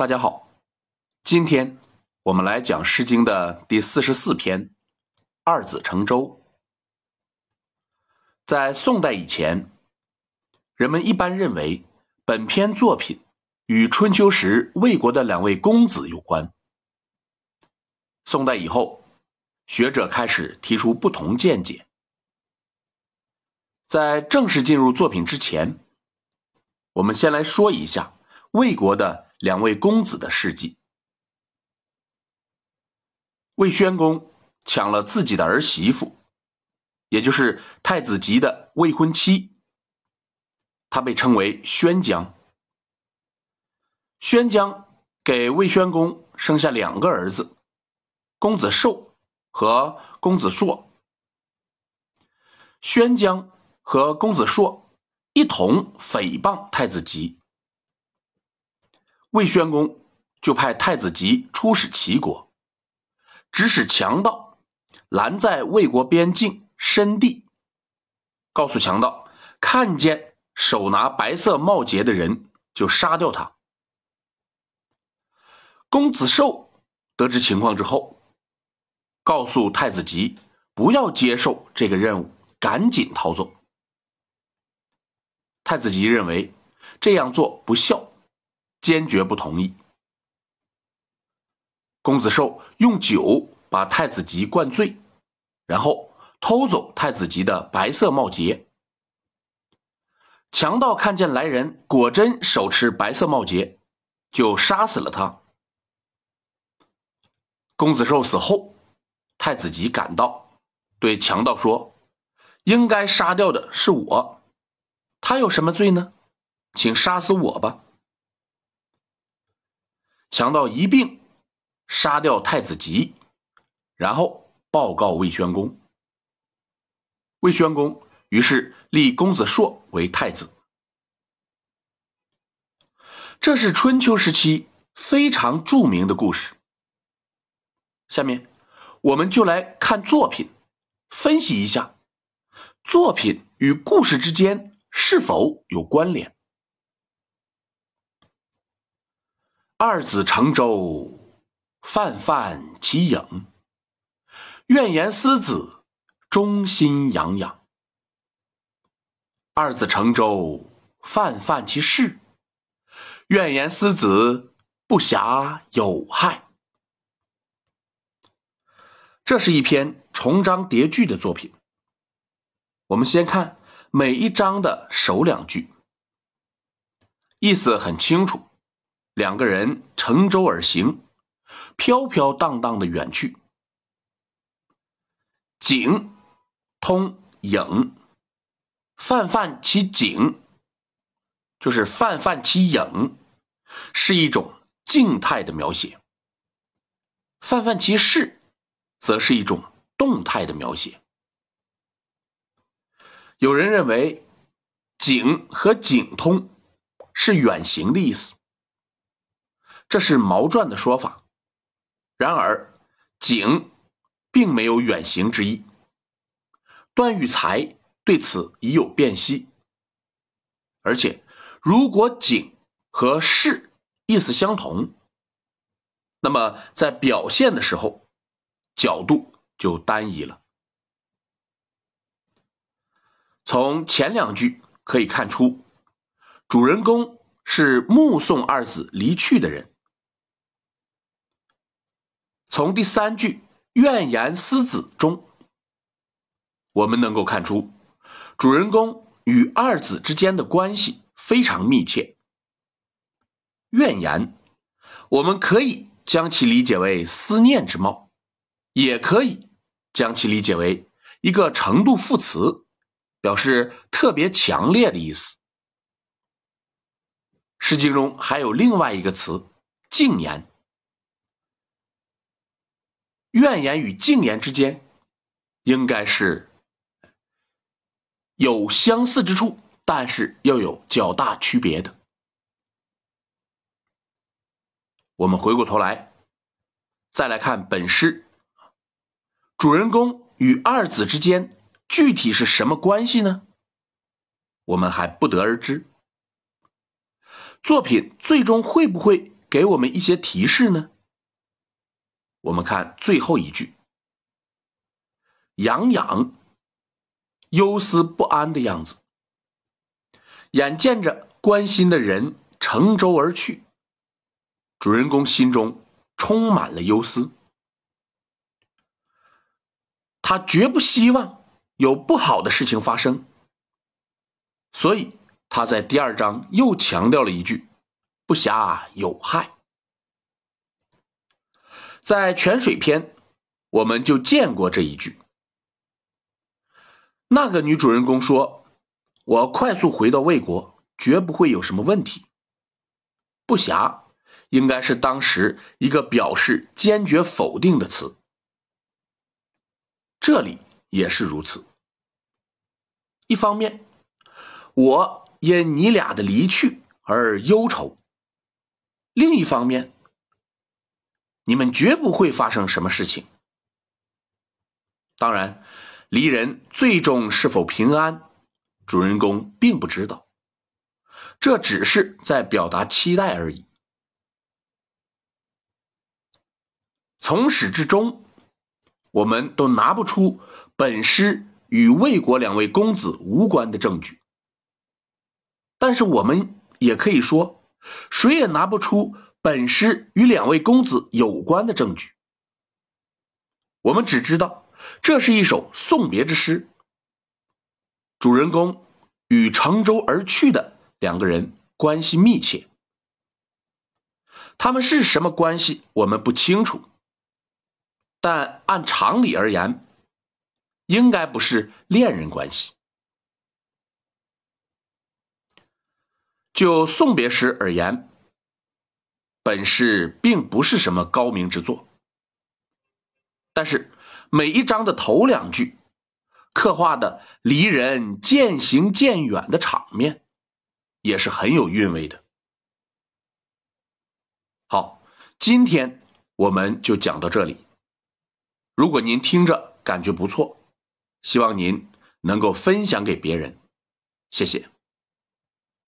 大家好，今天我们来讲《诗经》的第四十四篇《二子乘舟》。在宋代以前，人们一般认为本篇作品与春秋时魏国的两位公子有关。宋代以后，学者开始提出不同见解。在正式进入作品之前，我们先来说一下魏国的两位公子的事迹。魏宣公抢了自己的儿媳妇，也就是太子吉的未婚妻，他被称为宣姜。宣姜给魏宣公生下两个儿子，公子寿和公子硕。宣姜和公子硕。一同诽谤太子吉，魏宣公就派太子吉出使齐国，指使强盗拦在魏国边境申地，告诉强盗看见手拿白色帽结的人就杀掉他。公子寿得知情况之后，告诉太子吉不要接受这个任务，赶紧逃走。太子吉认为这样做不孝，坚决不同意。公子寿用酒把太子吉灌醉，然后偷走太子吉的白色帽结。强盗看见来人果真手持白色帽结，就杀死了他。公子寿死后，太子吉赶到，对强盗说：“应该杀掉的是我。”他有什么罪呢？请杀死我吧！强盗一并杀掉太子吉，然后报告魏宣公。魏宣公于是立公子硕为太子。这是春秋时期非常著名的故事。下面我们就来看作品，分析一下作品与故事之间。是否有关联？二子乘舟，泛泛其影；怨言思子，忠心洋洋。二子乘舟，泛泛其事；怨言思子，不暇有害。这是一篇重章叠句的作品。我们先看。每一章的首两句意思很清楚，两个人乘舟而行，飘飘荡荡的远去。景通影，泛泛其景，就是泛泛其影，是一种静态的描写；泛泛其事，则是一种动态的描写。有人认为“景”和“景通”是远行的意思，这是毛传的说法。然而，“景”并没有远行之意。段玉裁对此已有辨析。而且，如果“景”和“事”意思相同，那么在表现的时候，角度就单一了。从前两句可以看出，主人公是目送二子离去的人。从第三句“怨言思子”中，我们能够看出，主人公与二子之间的关系非常密切。怨言，我们可以将其理解为思念之貌，也可以将其理解为一个程度副词。表示特别强烈的意思。诗经中还有另外一个词“静言”，怨言与静言之间应该是有相似之处，但是又有较大区别的。我们回过头来再来看本诗，主人公与二子之间。具体是什么关系呢？我们还不得而知。作品最终会不会给我们一些提示呢？我们看最后一句，杨洋忧思不安的样子，眼见着关心的人乘舟而去，主人公心中充满了忧思。他绝不希望有不好的事情发生，所以他在第二章又强调了一句：“不暇有害。”在泉水篇，我们就见过这一句。那个女主人公说：“我快速回到魏国，绝不会有什么问题。”不暇，应该是当时一个表示坚决否定的词。这里也是如此。一方面，我因你俩的离去而忧愁；另一方面，你们绝不会发生什么事情。当然，离人最终是否平安，主人公并不知道，这只是在表达期待而已。从始至终。我们都拿不出本诗与魏国两位公子无关的证据，但是我们也可以说，谁也拿不出本诗与两位公子有关的证据。我们只知道这是一首送别之诗，主人公与乘舟而去的两个人关系密切，他们是什么关系，我们不清楚。但按常理而言，应该不是恋人关系。就送别诗而言，本诗并不是什么高明之作，但是每一章的头两句刻画的离人渐行渐远的场面，也是很有韵味的。好，今天我们就讲到这里。如果您听着感觉不错，希望您能够分享给别人，谢谢。